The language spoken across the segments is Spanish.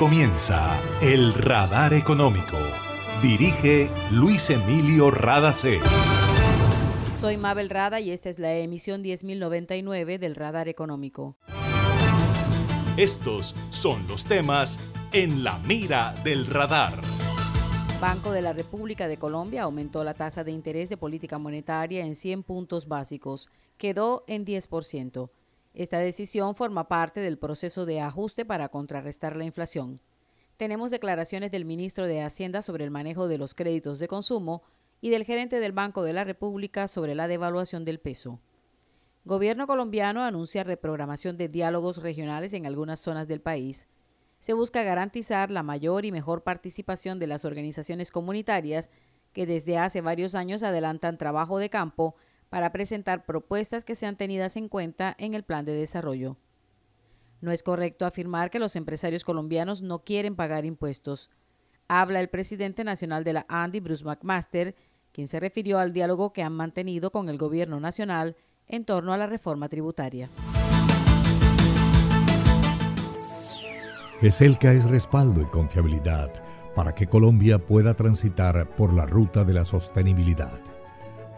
comienza El Radar Económico. Dirige Luis Emilio Radacé. Soy Mabel Rada y esta es la emisión 10.099 del Radar Económico. Estos son los temas en la mira del radar. Banco de la República de Colombia aumentó la tasa de interés de política monetaria en 100 puntos básicos. Quedó en 10%. Esta decisión forma parte del proceso de ajuste para contrarrestar la inflación. Tenemos declaraciones del ministro de Hacienda sobre el manejo de los créditos de consumo y del gerente del Banco de la República sobre la devaluación del peso. Gobierno colombiano anuncia reprogramación de diálogos regionales en algunas zonas del país. Se busca garantizar la mayor y mejor participación de las organizaciones comunitarias que desde hace varios años adelantan trabajo de campo para presentar propuestas que sean tenidas en cuenta en el plan de desarrollo. No es correcto afirmar que los empresarios colombianos no quieren pagar impuestos. Habla el presidente nacional de la ANDI, Bruce McMaster, quien se refirió al diálogo que han mantenido con el gobierno nacional en torno a la reforma tributaria. ESELCA es respaldo y confiabilidad para que Colombia pueda transitar por la ruta de la sostenibilidad.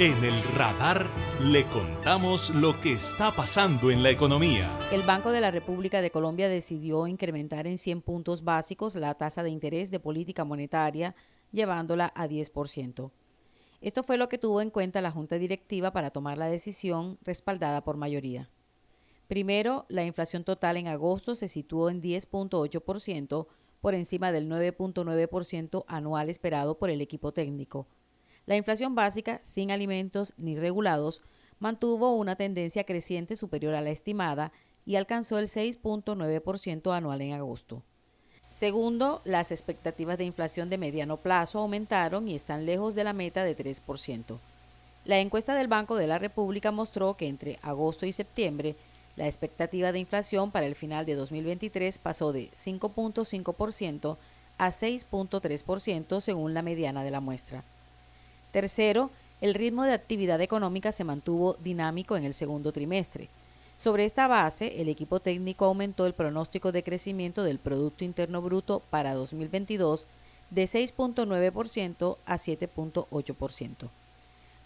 En el radar le contamos lo que está pasando en la economía. El Banco de la República de Colombia decidió incrementar en 100 puntos básicos la tasa de interés de política monetaria, llevándola a 10%. Esto fue lo que tuvo en cuenta la Junta Directiva para tomar la decisión respaldada por mayoría. Primero, la inflación total en agosto se situó en 10.8%, por encima del 9.9% anual esperado por el equipo técnico. La inflación básica, sin alimentos ni regulados, mantuvo una tendencia creciente superior a la estimada y alcanzó el 6.9% anual en agosto. Segundo, las expectativas de inflación de mediano plazo aumentaron y están lejos de la meta de 3%. La encuesta del Banco de la República mostró que entre agosto y septiembre la expectativa de inflación para el final de 2023 pasó de 5.5% a 6.3% según la mediana de la muestra. Tercero, el ritmo de actividad económica se mantuvo dinámico en el segundo trimestre. Sobre esta base, el equipo técnico aumentó el pronóstico de crecimiento del Producto Interno Bruto para 2022 de 6.9% a 7.8%.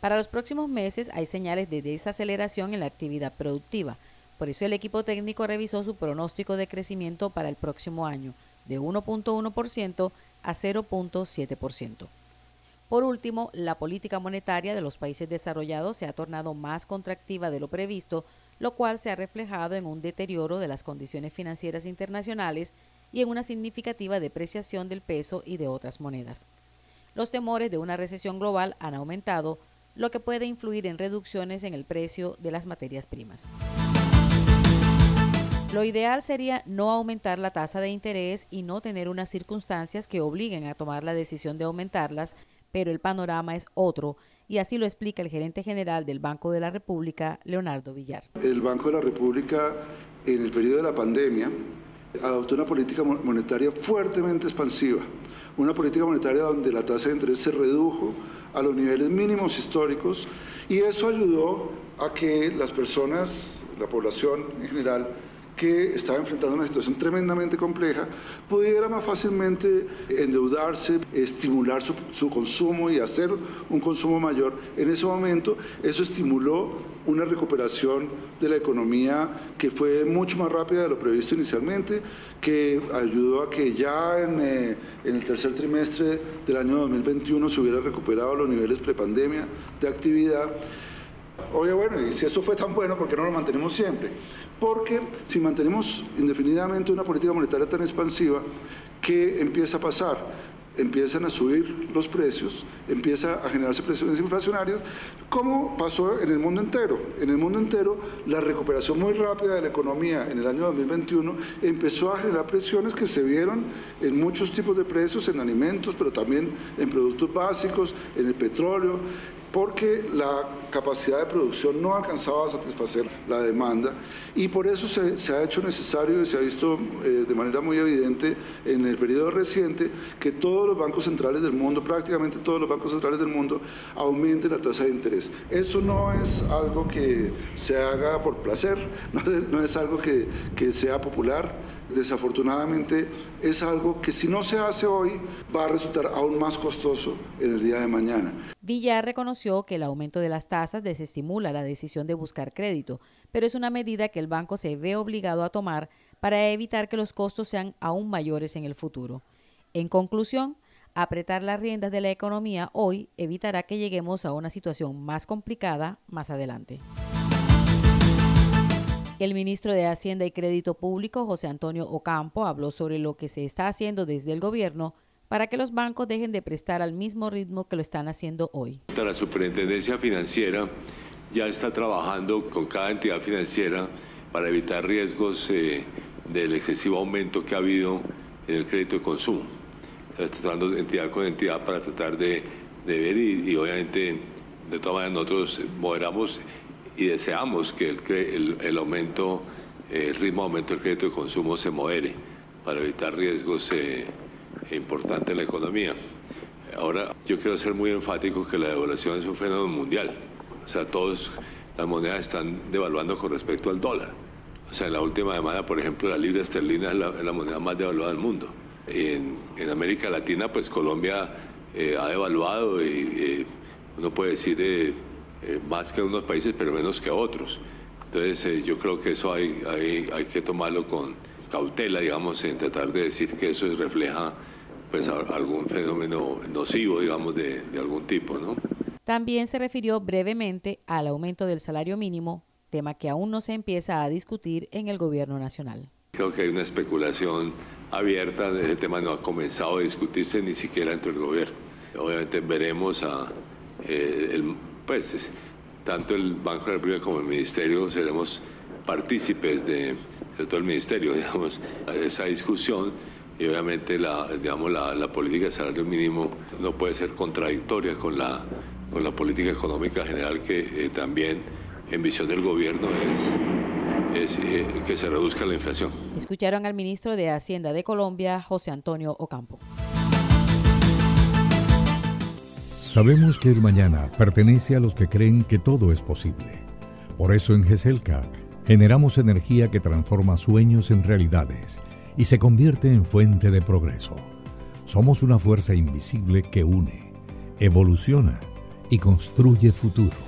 Para los próximos meses hay señales de desaceleración en la actividad productiva, por eso el equipo técnico revisó su pronóstico de crecimiento para el próximo año de 1.1% a 0.7%. Por último, la política monetaria de los países desarrollados se ha tornado más contractiva de lo previsto, lo cual se ha reflejado en un deterioro de las condiciones financieras internacionales y en una significativa depreciación del peso y de otras monedas. Los temores de una recesión global han aumentado, lo que puede influir en reducciones en el precio de las materias primas. Lo ideal sería no aumentar la tasa de interés y no tener unas circunstancias que obliguen a tomar la decisión de aumentarlas pero el panorama es otro y así lo explica el gerente general del Banco de la República, Leonardo Villar. El Banco de la República en el periodo de la pandemia adoptó una política monetaria fuertemente expansiva, una política monetaria donde la tasa de interés se redujo a los niveles mínimos históricos y eso ayudó a que las personas, la población en general, que estaba enfrentando una situación tremendamente compleja, pudiera más fácilmente endeudarse, estimular su, consumo y hacer un consumo mayor. En ese momento eso estimuló una recuperación de la economía que fue mucho más rápida de lo previsto inicialmente, que ayudó a que ya en, eh, en, el tercer trimestre del año 2021 se hubiera recuperado los niveles prepandemia de actividad. Oye, bueno, y si eso fue tan bueno, ¿por qué no lo mantenemos siempre? Porque si mantenemos indefinidamente una política monetaria tan expansiva, ¿qué empieza a pasar? empiezan a subir los precios, empieza a generarse presiones inflacionarias, como pasó en el mundo entero. En el mundo entero, la recuperación muy rápida de la economía en el año 2021 empezó a generar presiones que se vieron en muchos tipos de precios, en alimentos, pero también en productos básicos, en el petróleo, porque la capacidad de producción no alcanzaba a satisfacer la demanda y por eso se, ha hecho necesario y se ha visto eh, de manera muy evidente en el periodo reciente que todos los bancos centrales del mundo, prácticamente todos los bancos centrales del mundo, aumenten la tasa de interés. Eso no es algo que se haga por placer, no, es algo que, que sea popular desafortunadamente es algo que si no se hace hoy va a resultar aún más costoso en el día de mañana. Villar reconoció que el aumento de las tasas desestimula la decisión de buscar crédito, pero es una medida que el banco se ve obligado a tomar para evitar que los costos sean aún mayores en el futuro. En conclusión, apretar las riendas de la economía hoy evitará que lleguemos a una situación más complicada más adelante. El ministro de Hacienda y Crédito Público, José Antonio Ocampo, habló sobre lo que se está haciendo desde el gobierno para que los bancos dejen de prestar al mismo ritmo que lo están haciendo hoy. La Superintendencia Financiera ya está trabajando con cada entidad financiera para evitar riesgos eh, del excesivo aumento que ha habido en el crédito de consumo. Está trabajando entidad con entidad para tratar de, ver y, y, obviamente de todas maneras nosotros moderamos y deseamos que el, el, aumento, el ritmo de aumento del crédito de consumo se modere para evitar riesgos eh, importantes en la economía. Ahora, yo quiero ser muy enfático que la devaluación es un fenómeno mundial. O sea, todas las monedas están devaluando con respecto al dólar. O sea, en la última semana, por ejemplo, la libra esterlina es la, moneda más devaluada del mundo. En, en América Latina, pues Colombia eh, ha devaluado y eh, uno puede decir eh, más que unos países, pero menos que otros. Entonces eh, yo creo que eso hay, hay, hay, que tomarlo con cautela, digamos, en tratar de decir que eso refleja pues algún fenómeno nocivo, digamos, de, de algún tipo, ¿no? También se refirió brevemente al aumento del salario mínimo, tema que aún no se empieza a discutir en el gobierno nacional. Creo que hay una especulación abierta, ese tema no ha comenzado a discutirse ni siquiera dentro del gobierno. Obviamente veremos a, eh, el, pues tanto el Banco de la República como el Ministerio seremos partícipes de, todo el Ministerio, digamos, de esa discusión y obviamente la, digamos, la, política de salario mínimo no puede ser contradictoria con la, con la política económica general que eh, también en visión del gobierno es, es eh, que se reduzca la inflación. Escucharon al ministro de Hacienda de Colombia, José Antonio Ocampo. Sabemos que el mañana pertenece a los que creen que todo es posible. Por eso en GESELCA generamos energía que transforma sueños en realidades y se convierte en fuente de progreso. Somos una fuerza invisible que une, evoluciona y construye futuro.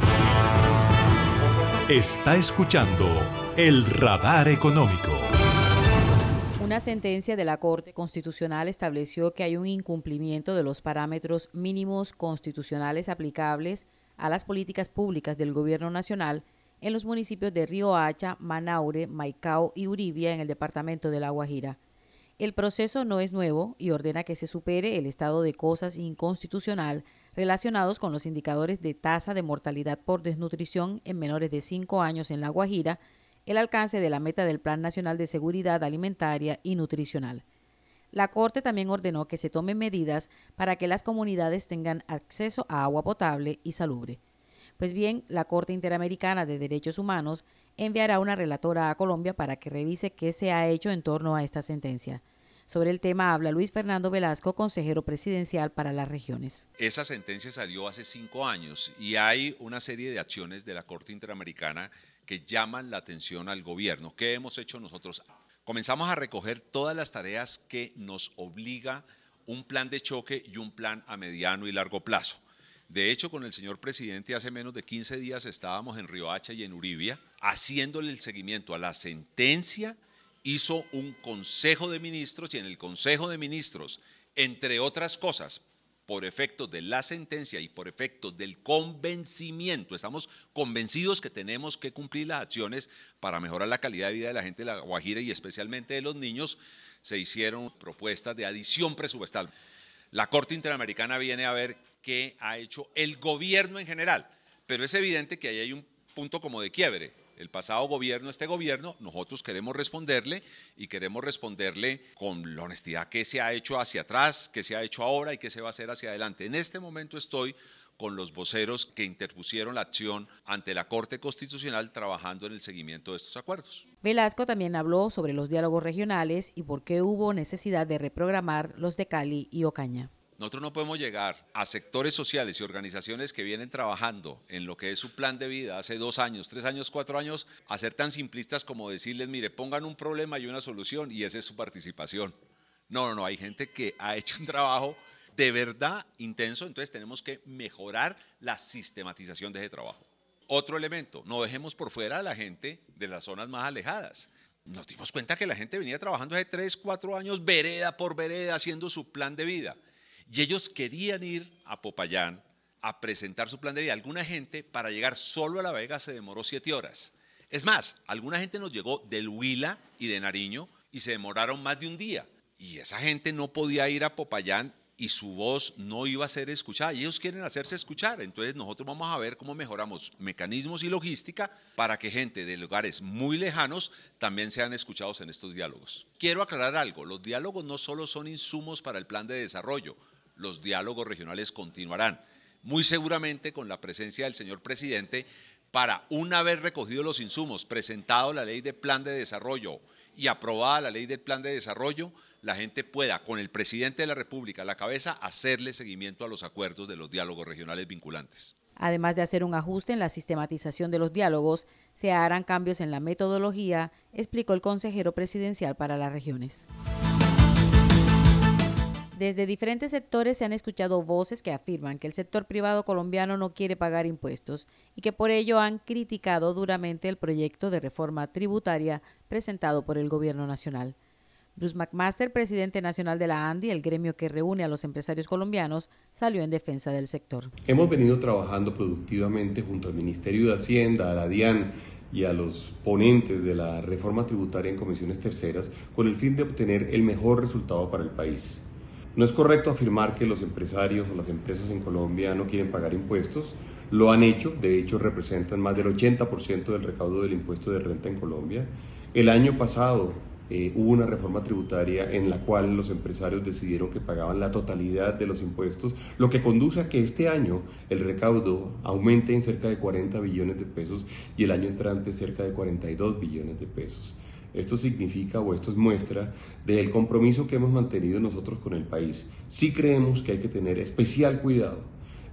Está escuchando el radar económico. Una sentencia de la Corte Constitucional estableció que hay un incumplimiento de los parámetros mínimos constitucionales aplicables a las políticas públicas del Gobierno Nacional en los municipios de Río Hacha, Manaure, Maicao y Uribia en el departamento de La Guajira. El proceso no es nuevo y ordena que se supere el estado de cosas inconstitucional relacionados con los indicadores de tasa de mortalidad por desnutrición en menores de 5 años en La Guajira, el alcance de la meta del Plan Nacional de Seguridad Alimentaria y Nutricional. La Corte también ordenó que se tomen medidas para que las comunidades tengan acceso a agua potable y salubre. Pues bien, la Corte Interamericana de Derechos Humanos enviará una relatora a Colombia para que revise qué se ha hecho en torno a esta sentencia. Sobre el tema habla Luis Fernando Velasco, consejero presidencial para las regiones. Esa sentencia salió hace cinco años y hay una serie de acciones de la Corte Interamericana que llaman la atención al gobierno. ¿Qué hemos hecho nosotros? comenzamos a recoger todas las tareas que nos obliga un plan de choque y un plan a mediano y largo plazo. De hecho, con el señor presidente hace menos de 15 días estábamos en Riohacha y en Uribia haciéndole el seguimiento a la sentencia. Hizo un consejo de ministros y en el consejo de ministros, entre otras cosas, por efecto de la sentencia y por efecto del convencimiento, estamos convencidos que tenemos que cumplir las acciones para mejorar la calidad de vida de la gente de la Guajira y especialmente de los niños, se hicieron propuestas de adición presupuestal. La Corte Interamericana viene a ver qué ha hecho el gobierno en general, pero es evidente que ahí hay un punto como de quiebre el pasado gobierno, este gobierno, nosotros queremos responderle y queremos responderle con la honestidad que se ha hecho hacia atrás, que se ha hecho ahora y que se va a hacer hacia adelante. En este momento estoy con los voceros que interpusieron la acción ante la Corte Constitucional trabajando en el seguimiento de estos acuerdos. Velasco también habló sobre los diálogos regionales y por qué hubo necesidad de reprogramar los de Cali y Ocaña. Nosotros no podemos llegar a sectores sociales y organizaciones que vienen trabajando en lo que es su plan de vida hace dos años, tres años, cuatro años, a ser tan simplistas como decirles, mire, pongan un problema y una solución y esa es su participación. No, no, no, hay gente que ha hecho un trabajo de verdad intenso, entonces tenemos que mejorar la sistematización de ese trabajo. Otro elemento, no dejemos por fuera a la gente de las zonas más alejadas. Nos dimos cuenta que la gente venía trabajando hace tres, cuatro años, vereda por vereda, haciendo su plan de vida. Y ellos querían ir a Popayán a presentar su plan de vida. Alguna gente para llegar solo a La Vega se demoró siete horas. Es más, alguna gente nos llegó del Huila y de Nariño y se demoraron más de un día. Y esa gente no podía ir a Popayán y su voz no iba a ser escuchada. Y ellos quieren hacerse escuchar. Entonces nosotros vamos a ver cómo mejoramos mecanismos y logística para que gente de lugares muy lejanos también sean escuchados en estos diálogos. Quiero aclarar algo. Los diálogos no solo son insumos para el plan de desarrollo los diálogos regionales continuarán, muy seguramente con la presencia del señor presidente para, una vez recogido los insumos, presentado la ley de plan de desarrollo y aprobada la ley del plan de desarrollo, la gente pueda, con el presidente de la República a la cabeza, hacerle seguimiento a los acuerdos de los diálogos regionales vinculantes. Además de hacer un ajuste en la sistematización de los diálogos, se harán cambios en la metodología, explicó el consejero presidencial para las regiones. Desde diferentes sectores se han escuchado voces que afirman que el sector privado colombiano no quiere pagar impuestos y que por ello han criticado duramente el proyecto de reforma tributaria presentado por el Gobierno Nacional. Bruce McMaster, presidente nacional de la ANDI, el gremio que reúne a los empresarios colombianos, salió en defensa del sector. Hemos venido trabajando productivamente junto al Ministerio de Hacienda, a la DIAN y a los ponentes de la reforma tributaria en comisiones terceras con el fin de obtener el mejor resultado para el país. No es correcto afirmar que los empresarios o las empresas en Colombia no quieren pagar impuestos. Lo han hecho, de hecho representan más del 80% del recaudo del impuesto de renta en Colombia. El año pasado eh, hubo una reforma tributaria en la cual los empresarios decidieron que pagaban la totalidad de los impuestos, lo que conduce a que este año el recaudo aumente en cerca de 40 billones de pesos y el año entrante cerca de 42 billones de pesos. Esto significa o esto es muestra del compromiso que hemos mantenido nosotros con el país. Sí creemos que hay que tener especial cuidado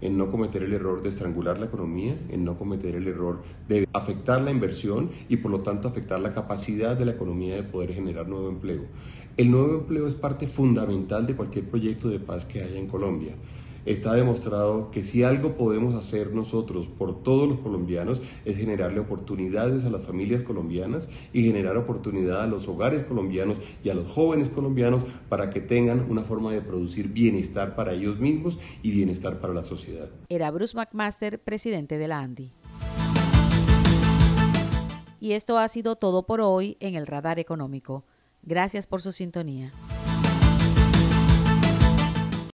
en no cometer el error de estrangular la economía, en no cometer el error de afectar la inversión y por lo tanto afectar la capacidad de la economía de poder generar nuevo empleo. El nuevo empleo es parte fundamental de cualquier proyecto de paz que haya en Colombia está demostrado que si algo podemos hacer nosotros por todos los colombianos es generarle oportunidades a las familias colombianas y generar oportunidad a los hogares colombianos y a los jóvenes colombianos para que tengan una forma de producir bienestar para ellos mismos y bienestar para la sociedad. Era Bruce McMaster, presidente de la ANDI. Y esto ha sido todo por hoy en el Radar Económico. Gracias por su sintonía.